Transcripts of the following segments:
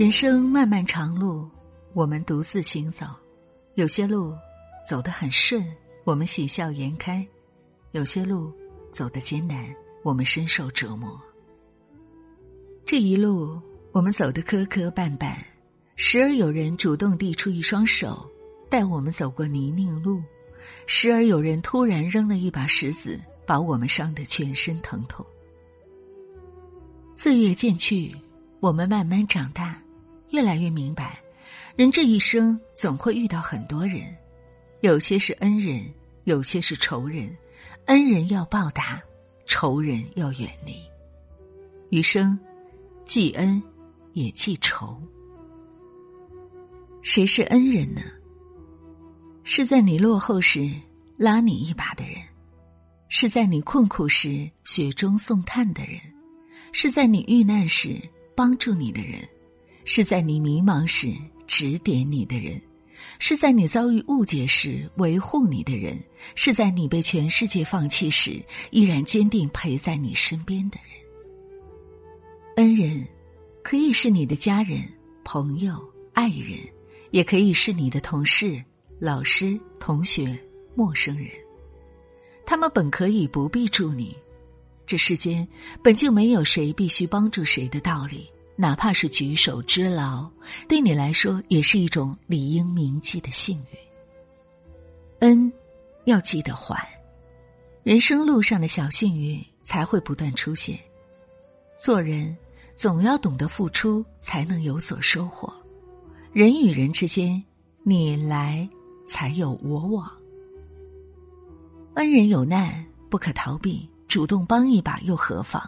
人生漫漫长路，我们独自行走。有些路走得很顺，我们喜笑颜开；有些路走得艰难，我们深受折磨。这一路，我们走得磕磕绊绊，时而有人主动递出一双手，带我们走过泥泞路；时而有人突然扔了一把石子，把我们伤得全身疼痛。岁月渐去，我们慢慢长大。越来越明白，人这一生总会遇到很多人，有些是恩人，有些是仇人。恩人要报答，仇人要远离。余生，记恩也记仇。谁是恩人呢？是在你落后时拉你一把的人，是在你困苦时雪中送炭的人，是在你遇难时帮助你的人。是在你迷茫时指点你的人，是在你遭遇误解时维护你的人，是在你被全世界放弃时依然坚定陪在你身边的人。恩人，可以是你的家人、朋友、爱人，也可以是你的同事、老师、同学、陌生人。他们本可以不必助你，这世间本就没有谁必须帮助谁的道理。哪怕是举手之劳，对你来说也是一种理应铭记的幸运。恩，要记得还。人生路上的小幸运才会不断出现。做人总要懂得付出，才能有所收获。人与人之间，你来才有我往。恩人有难不可逃避，主动帮一把又何妨？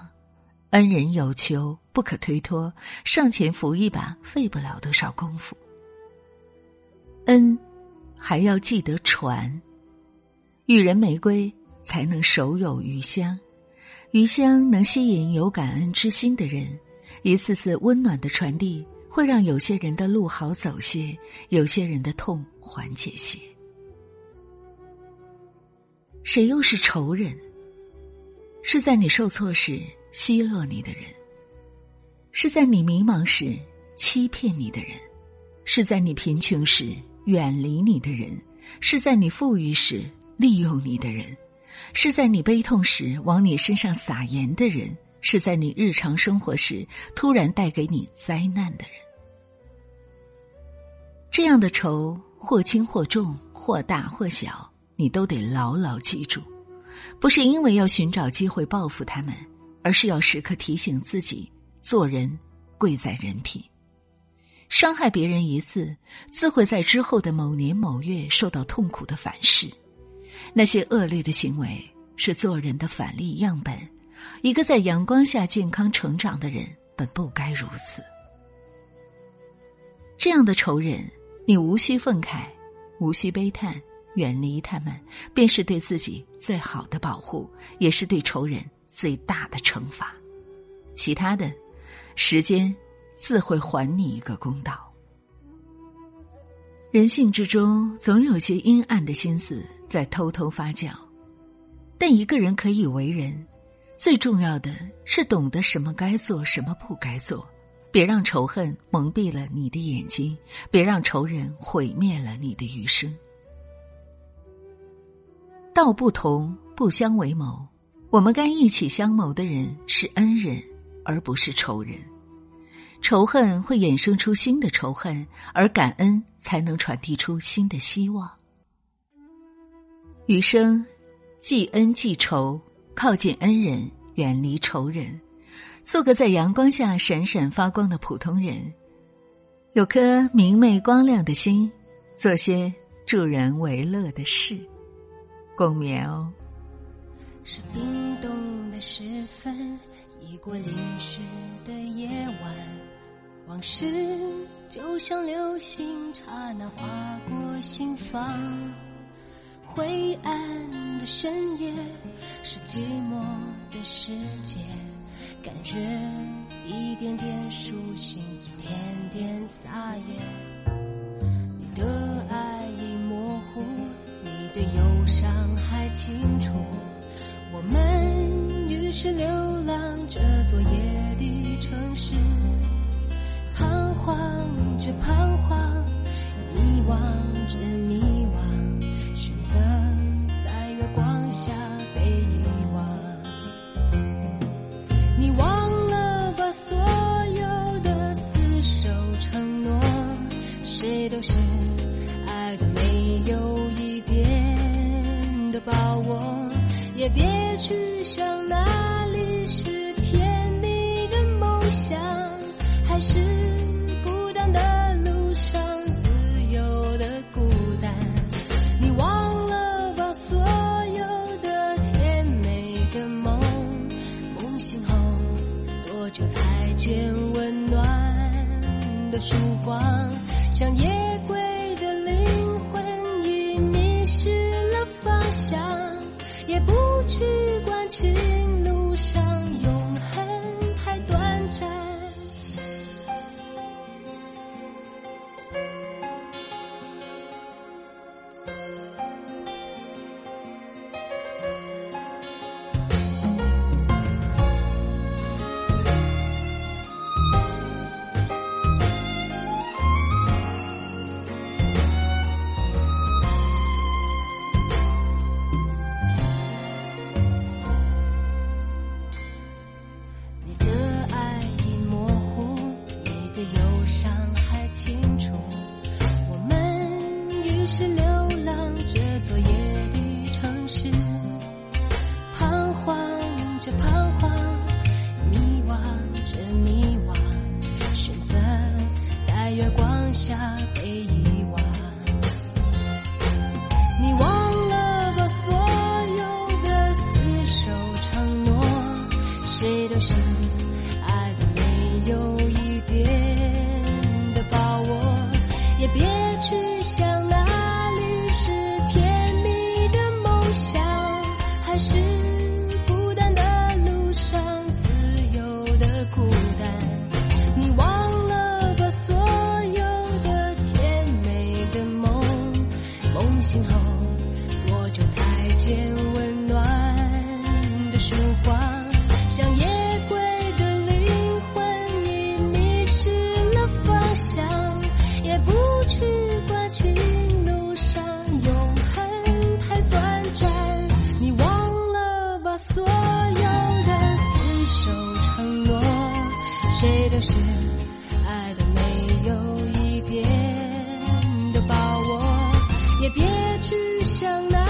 恩人有求不可推脱，上前扶一把费不了多少功夫。恩，还要记得传。予人玫瑰，才能手有余香。余香能吸引有感恩之心的人，一次次温暖的传递，会让有些人的路好走些，有些人的痛缓解些。谁又是仇人？是在你受挫时。奚落你的人，是在你迷茫时欺骗你的人；是在你贫穷时远离你的人；是在你富裕时利用你的人；是在你悲痛时往你身上撒盐的人；是在你日常生活时突然带给你灾难的人。这样的仇，或轻或重，或大或小，你都得牢牢记住。不是因为要寻找机会报复他们。而是要时刻提醒自己，做人贵在人品。伤害别人一次，自会在之后的某年某月受到痛苦的反噬。那些恶劣的行为是做人的反例样本。一个在阳光下健康成长的人，本不该如此。这样的仇人，你无需愤慨，无需悲叹，远离他们，便是对自己最好的保护，也是对仇人。最大的惩罚，其他的，时间自会还你一个公道。人性之中总有些阴暗的心思在偷偷发酵，但一个人可以为人，最重要的是懂得什么该做，什么不该做。别让仇恨蒙蔽了你的眼睛，别让仇人毁灭了你的余生。道不同，不相为谋。我们该一起相谋的人是恩人，而不是仇人。仇恨会衍生出新的仇恨，而感恩才能传递出新的希望。余生，记恩记仇，靠近恩人，远离仇人，做个在阳光下闪闪发光的普通人，有颗明媚光亮的心，做些助人为乐的事。共勉哦。是冰冻的时分，已过淋湿的夜晚，往事就像流星，刹那划过心房。灰暗的深夜，是寂寞的世界，感觉一点点苏醒，一点点撒野。你的爱已模糊，你的忧伤还清楚。我们是流浪这座夜的城市，彷徨着彷徨，迷惘着迷惘，选择在月光下被遗忘。你忘了把所有的厮守承诺，谁都是爱的没有一点的把握，也别去想哪里是甜蜜的梦想，还是孤单的路上自由的孤单。你忘了把所有的甜美的梦，梦醒后多久才见温暖的曙光？像夜归的灵魂已迷失了方向，也不去管情谁去管情路上永恒太短暂。你忘了把所有的厮守承诺，谁都是爱的没有一点的把握，也别去想那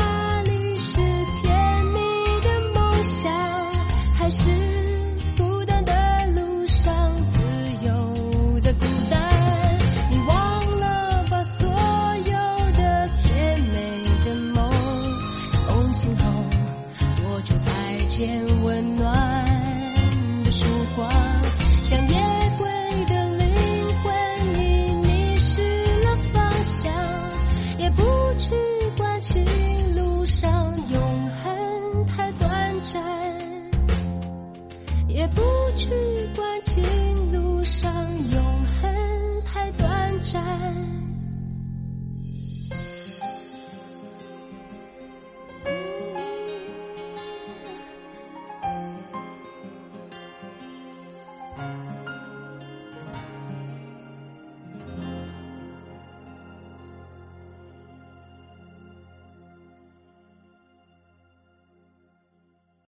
去关情路上。